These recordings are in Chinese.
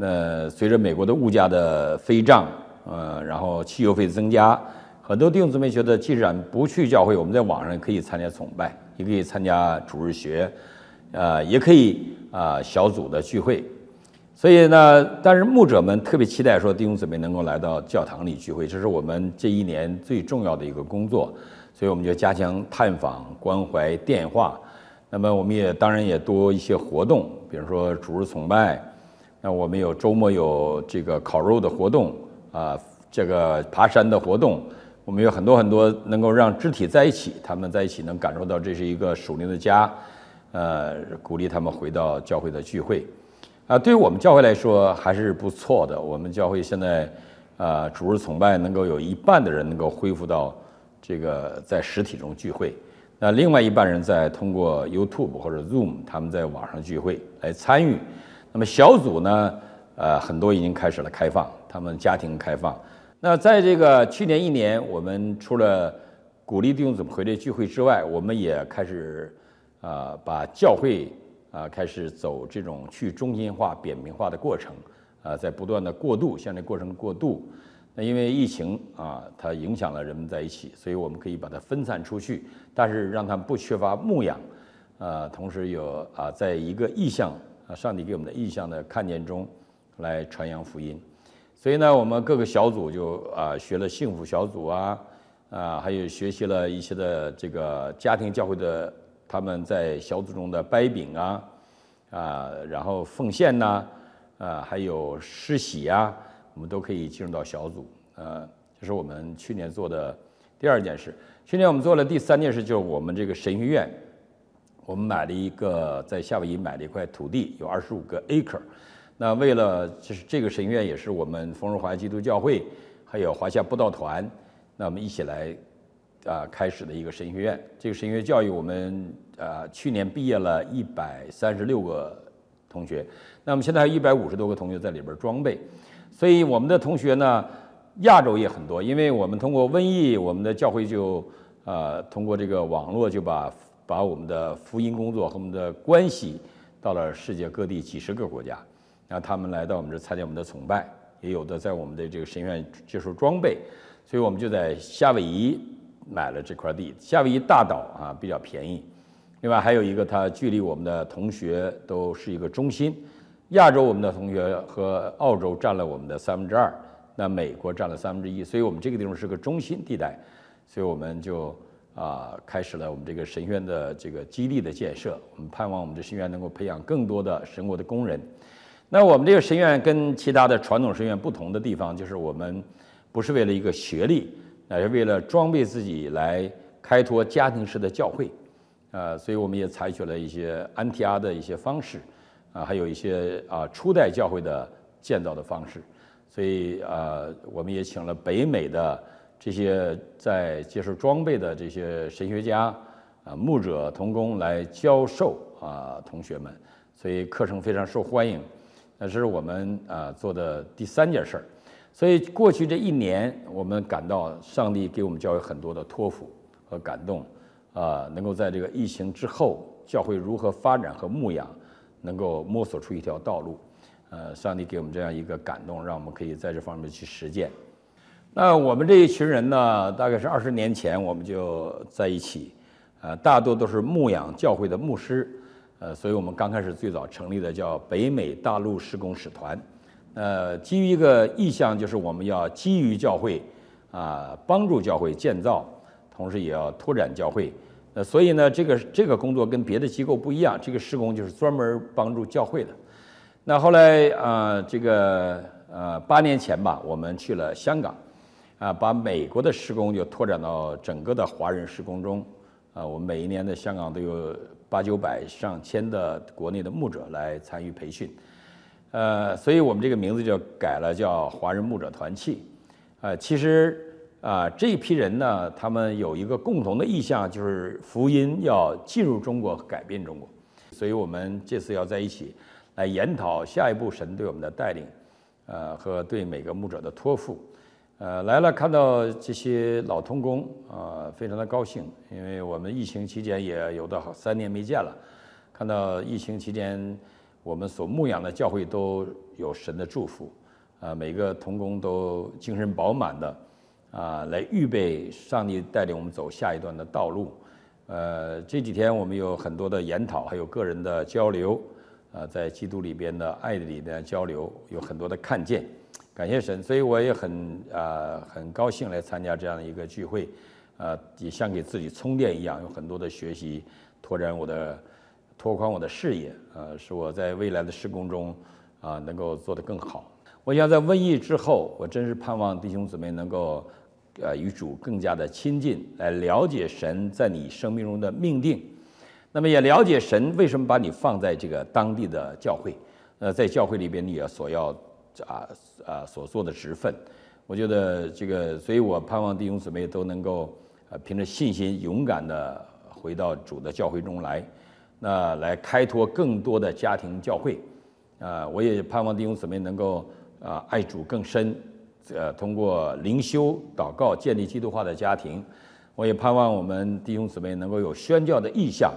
那随着美国的物价的飞涨，呃，然后汽油费增加，很多弟兄姊妹觉得，既然不去教会，我们在网上可以参加崇拜，也可以参加主日学，呃，也可以啊小组的聚会。所以呢，但是牧者们特别期待说弟兄姊妹能够来到教堂里聚会，这是我们这一年最重要的一个工作。所以我们就加强探访、关怀、电话。那么我们也当然也多一些活动，比如说主日崇拜。那我们有周末有这个烤肉的活动啊，这个爬山的活动。我们有很多很多能够让肢体在一起，他们在一起能感受到这是一个属灵的家，呃，鼓励他们回到教会的聚会。啊，对于我们教会来说还是不错的。我们教会现在，啊，主日崇拜能够有一半的人能够恢复到这个在实体中聚会，那另外一半人在通过 YouTube 或者 Zoom，他们在网上聚会来参与。那么小组呢，呃，很多已经开始了开放，他们家庭开放。那在这个去年一年，我们除了鼓励弟兄姊妹回来聚会之外，我们也开始啊，把教会。啊，开始走这种去中心化、扁平化的过程，啊，在不断的过渡，向这过程过渡。那因为疫情啊，它影响了人们在一起，所以我们可以把它分散出去，但是让他们不缺乏牧养，啊，同时有啊，在一个意向啊，上帝给我们的意向的看见中，来传扬福音。所以呢，我们各个小组就啊，学了幸福小组啊，啊，还有学习了一些的这个家庭教会的。他们在小组中的掰饼啊，啊，然后奉献呐，啊，还有施洗啊，我们都可以进入到小组。呃，这是我们去年做的第二件事。去年我们做了第三件事，就是我们这个神学院，我们买了一个在夏威夷买了一块土地，有二十五个 acre。那为了就是这个神学院也是我们丰润华基督教会还有华夏布道团，那我们一起来。啊，开始的一个神学院，这个神学教育我们啊，去年毕业了一百三十六个同学，那么现在还有一百五十多个同学在里边装备，所以我们的同学呢，亚洲也很多，因为我们通过瘟疫，我们的教会就啊，通过这个网络就把把我们的福音工作和我们的关系到了世界各地几十个国家，让他们来到我们这参加我们的崇拜，也有的在我们的这个神院接受装备，所以我们就在夏威夷。买了这块地，夏威夷大岛啊比较便宜，另外还有一个，它距离我们的同学都是一个中心。亚洲我们的同学和澳洲占了我们的三分之二，那美国占了三分之一，所以我们这个地方是个中心地带，所以我们就啊开始了我们这个神学院的这个基地的建设。我们盼望我们的神院能够培养更多的神国的工人。那我们这个神院跟其他的传统神院不同的地方，就是我们不是为了一个学历。而是为了装备自己来开拓家庭式的教会，啊，所以我们也采取了一些安提阿的一些方式，啊，还有一些啊初代教会的建造的方式，所以啊，我们也请了北美的这些在接受装备的这些神学家、啊牧者、童工来教授啊同学们，所以课程非常受欢迎。那是我们啊做的第三件事儿。所以过去这一年，我们感到上帝给我们教会很多的托付和感动，啊，能够在这个疫情之后，教会如何发展和牧养，能够摸索出一条道路，呃，上帝给我们这样一个感动，让我们可以在这方面去实践。那我们这一群人呢，大概是二十年前我们就在一起，呃，大多都是牧养教会的牧师，呃，所以我们刚开始最早成立的叫北美大陆施工使团。呃，基于一个意向，就是我们要基于教会，啊，帮助教会建造，同时也要拓展教会。呃所以呢，这个这个工作跟别的机构不一样，这个施工就是专门帮助教会的。那后来啊，这个呃八年前吧，我们去了香港，啊，把美国的施工就拓展到整个的华人施工中。啊，我们每一年的香港都有八九百上千的国内的牧者来参与培训。呃，所以我们这个名字就改了，叫华人牧者团契。呃，其实啊，这一批人呢，他们有一个共同的意向，就是福音要进入中国，改变中国。所以我们这次要在一起来研讨下一步神对我们的带领，呃，和对每个牧者的托付。呃，来了看到这些老童工啊，非常的高兴，因为我们疫情期间也有的好三年没见了，看到疫情期间。我们所牧养的教会都有神的祝福，啊，每个童工都精神饱满的，啊，来预备上帝带领我们走下一段的道路。呃，这几天我们有很多的研讨，还有个人的交流，啊，在基督里边的爱的里边交流，有很多的看见，感谢神，所以我也很啊很高兴来参加这样的一个聚会，啊，也像给自己充电一样，有很多的学习，拓展我的。拓宽我的视野，呃，使我在未来的施工中，啊，能够做得更好。我想在瘟疫之后，我真是盼望弟兄姊妹能够，呃，与主更加的亲近，来了解神在你生命中的命定。那么也了解神为什么把你放在这个当地的教会，呃，在教会里边你也所要啊啊所做的职分。我觉得这个，所以我盼望弟兄姊妹都能够，呃，凭着信心勇敢的回到主的教会中来。那来开拓更多的家庭教会，啊，我也盼望弟兄姊妹能够啊爱主更深，呃，通过灵修祷告建立基督化的家庭。我也盼望我们弟兄姊妹能够有宣教的意向，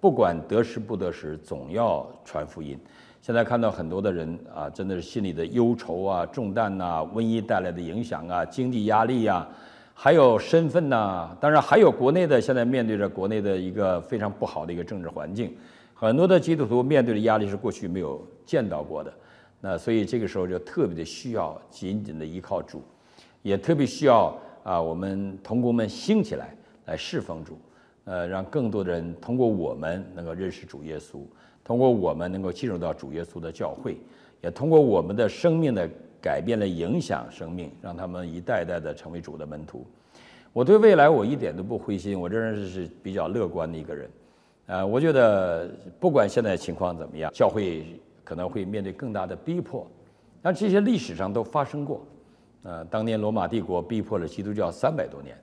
不管得失不得失，总要传福音。现在看到很多的人啊，真的是心里的忧愁啊、重担呐、瘟疫带来的影响啊、经济压力呀。还有身份呐，当然还有国内的，现在面对着国内的一个非常不好的一个政治环境，很多的基督徒面对的压力是过去没有见到过的，那所以这个时候就特别的需要紧紧的依靠主，也特别需要啊我们同工们兴起来来侍奉主，呃让更多的人通过我们能够认识主耶稣，通过我们能够进入到主耶稣的教会，也通过我们的生命的。改变了，影响生命，让他们一代代的成为主的门徒。我对未来我一点都不灰心，我仍然是比较乐观的一个人。呃，我觉得不管现在情况怎么样，教会可能会面对更大的逼迫，但这些历史上都发生过。呃，当年罗马帝国逼迫了基督教三百多年，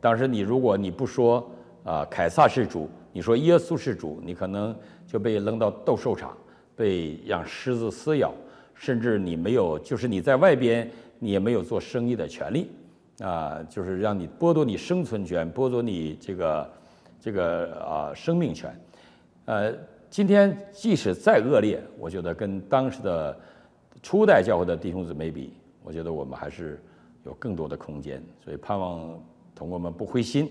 当时你如果你不说啊凯撒是主，你说耶稣是主，你可能就被扔到斗兽场，被让狮子撕咬。甚至你没有，就是你在外边，你也没有做生意的权利，啊，就是让你剥夺你生存权，剥夺你这个这个啊生命权，呃，今天即使再恶劣，我觉得跟当时的初代教会的弟兄姊妹比，我觉得我们还是有更多的空间，所以盼望同学们不灰心，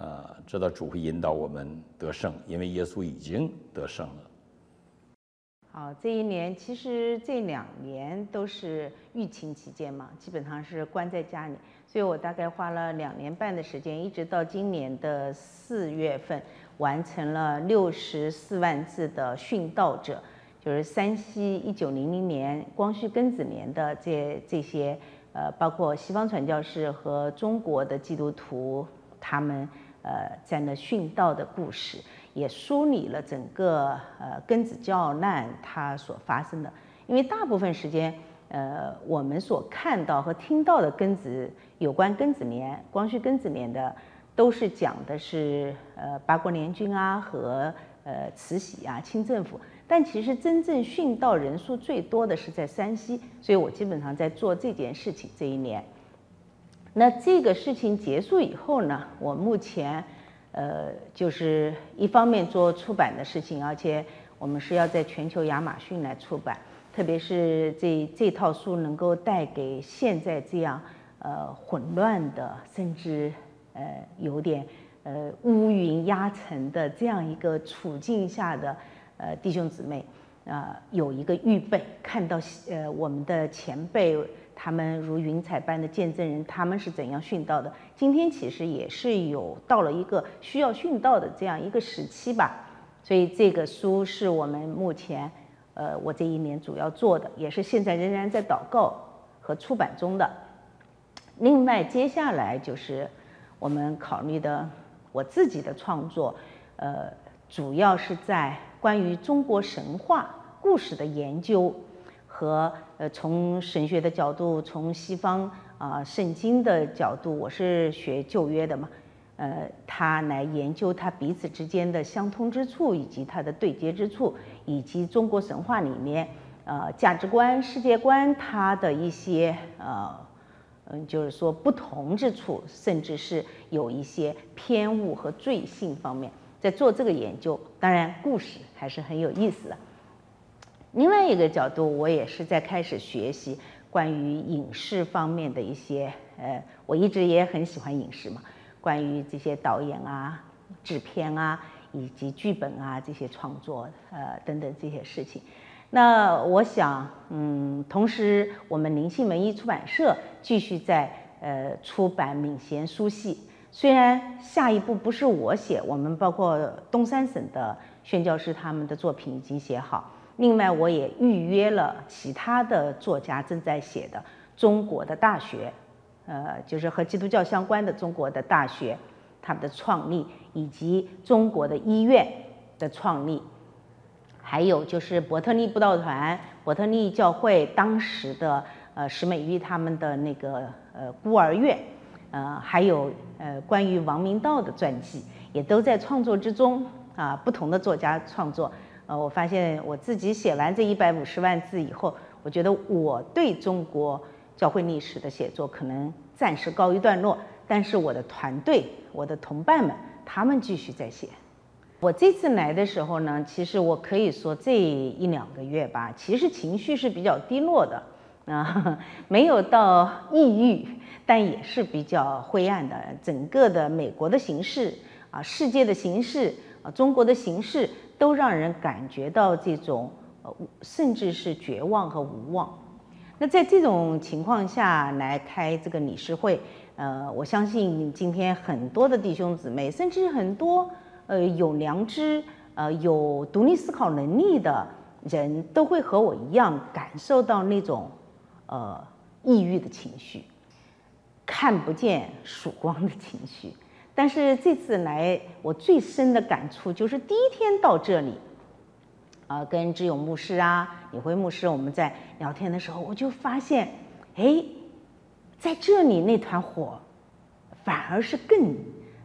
啊，知道主会引导我们得胜，因为耶稣已经得胜了。好，这一年其实这两年都是疫情期间嘛，基本上是关在家里，所以我大概花了两年半的时间，一直到今年的四月份，完成了六十四万字的殉道者，就是山西一九零零年光绪庚子年的这这些，呃，包括西方传教士和中国的基督徒，他们呃在那殉道的故事。也梳理了整个呃庚子教难它所发生的，因为大部分时间，呃我们所看到和听到的庚子有关庚子年、光绪庚子年的，都是讲的是呃八国联军啊和呃慈禧啊清政府，但其实真正殉道人数最多的是在山西，所以我基本上在做这件事情这一年。那这个事情结束以后呢，我目前。呃，就是一方面做出版的事情，而且我们是要在全球亚马逊来出版，特别是这这套书能够带给现在这样呃混乱的，甚至呃有点呃乌云压城的这样一个处境下的呃弟兄姊妹呃，有一个预备，看到呃我们的前辈。他们如云彩般的见证人，他们是怎样殉道的？今天其实也是有到了一个需要殉道的这样一个时期吧。所以这个书是我们目前，呃，我这一年主要做的，也是现在仍然在祷告和出版中的。另外，接下来就是我们考虑的我自己的创作，呃，主要是在关于中国神话故事的研究。和呃，从神学的角度，从西方啊圣经的角度，我是学旧约的嘛，呃，他来研究他彼此之间的相通之处，以及它的对接之处，以及中国神话里面呃价值观、世界观它的一些呃嗯，就是说不同之处，甚至是有一些偏误和罪性方面，在做这个研究。当然，故事还是很有意思的。另外一个角度，我也是在开始学习关于影视方面的一些，呃，我一直也很喜欢影视嘛，关于这些导演啊、制片啊以及剧本啊这些创作，呃等等这些事情。那我想，嗯，同时我们灵性文艺出版社继续在呃出版《敏贤书系》，虽然下一步不是我写，我们包括东三省的宣教师他们的作品已经写好。另外，我也预约了其他的作家正在写的中国的大学，呃，就是和基督教相关的中国的大学，他们的创立，以及中国的医院的创立，还有就是伯特利布道团、伯特利教会当时的呃石美玉他们的那个呃孤儿院，呃，还有呃关于王明道的传记，也都在创作之中啊，不同的作家创作。呃，我发现我自己写完这一百五十万字以后，我觉得我对中国教会历史的写作可能暂时告一段落，但是我的团队、我的同伴们，他们继续在写。我这次来的时候呢，其实我可以说这一两个月吧，其实情绪是比较低落的啊，没有到抑郁，但也是比较灰暗的。整个的美国的形势啊，世界的形势啊，中国的形势。都让人感觉到这种呃，甚至是绝望和无望。那在这种情况下来开这个理事会，呃，我相信今天很多的弟兄姊妹，甚至很多呃有良知、呃有独立思考能力的人都会和我一样感受到那种呃抑郁的情绪，看不见曙光的情绪。但是这次来，我最深的感触就是第一天到这里，啊，跟志勇牧师啊、李辉牧师我们在聊天的时候，我就发现，哎，在这里那团火，反而是更，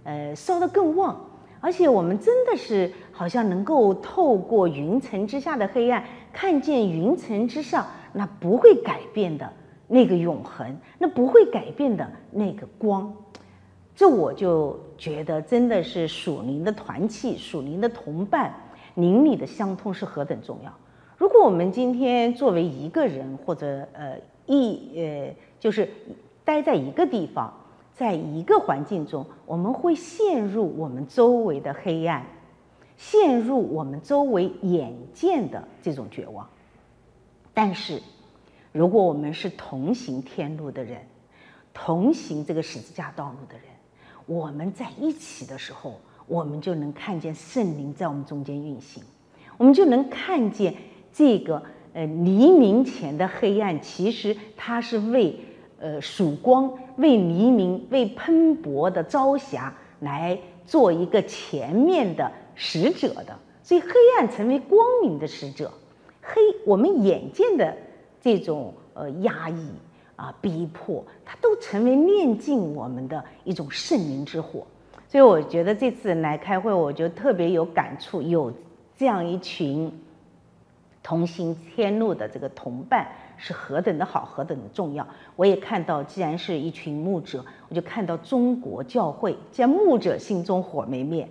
呃，烧得更旺，而且我们真的是好像能够透过云层之下的黑暗，看见云层之上那不会改变的那个永恒，那不会改变的那个光。这我就觉得真的是属灵的团契、属灵的同伴、邻里的相通是何等重要。如果我们今天作为一个人或者呃一呃就是待在一个地方，在一个环境中，我们会陷入我们周围的黑暗，陷入我们周围眼见的这种绝望。但是，如果我们是同行天路的人，同行这个十字架道路的人。我们在一起的时候，我们就能看见圣灵在我们中间运行，我们就能看见这个呃黎明前的黑暗，其实它是为呃曙光、为黎明、为喷薄的朝霞来做一个前面的使者的。所以黑暗成为光明的使者，黑我们眼见的这种呃压抑。啊，逼迫它都成为炼尽我们的一种圣灵之火，所以我觉得这次来开会，我就特别有感触，有这样一群同行天路的这个同伴是何等的好，何等的重要。我也看到，既然是一群牧者，我就看到中国教会既然牧者心中火没灭，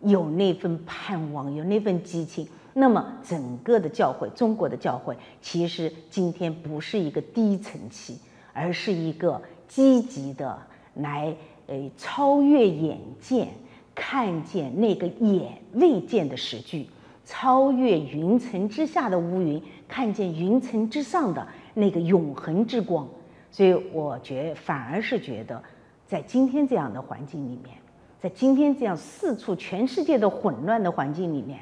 有那份盼望，有那份激情。那么，整个的教会，中国的教会，其实今天不是一个低层期，而是一个积极的来，呃，超越眼见，看见那个眼未见的实具，超越云层之下的乌云，看见云层之上的那个永恒之光。所以，我觉反而是觉得，在今天这样的环境里面，在今天这样四处全世界的混乱的环境里面。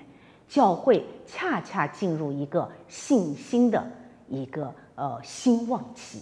教会恰恰进入一个信心的一个呃兴旺期。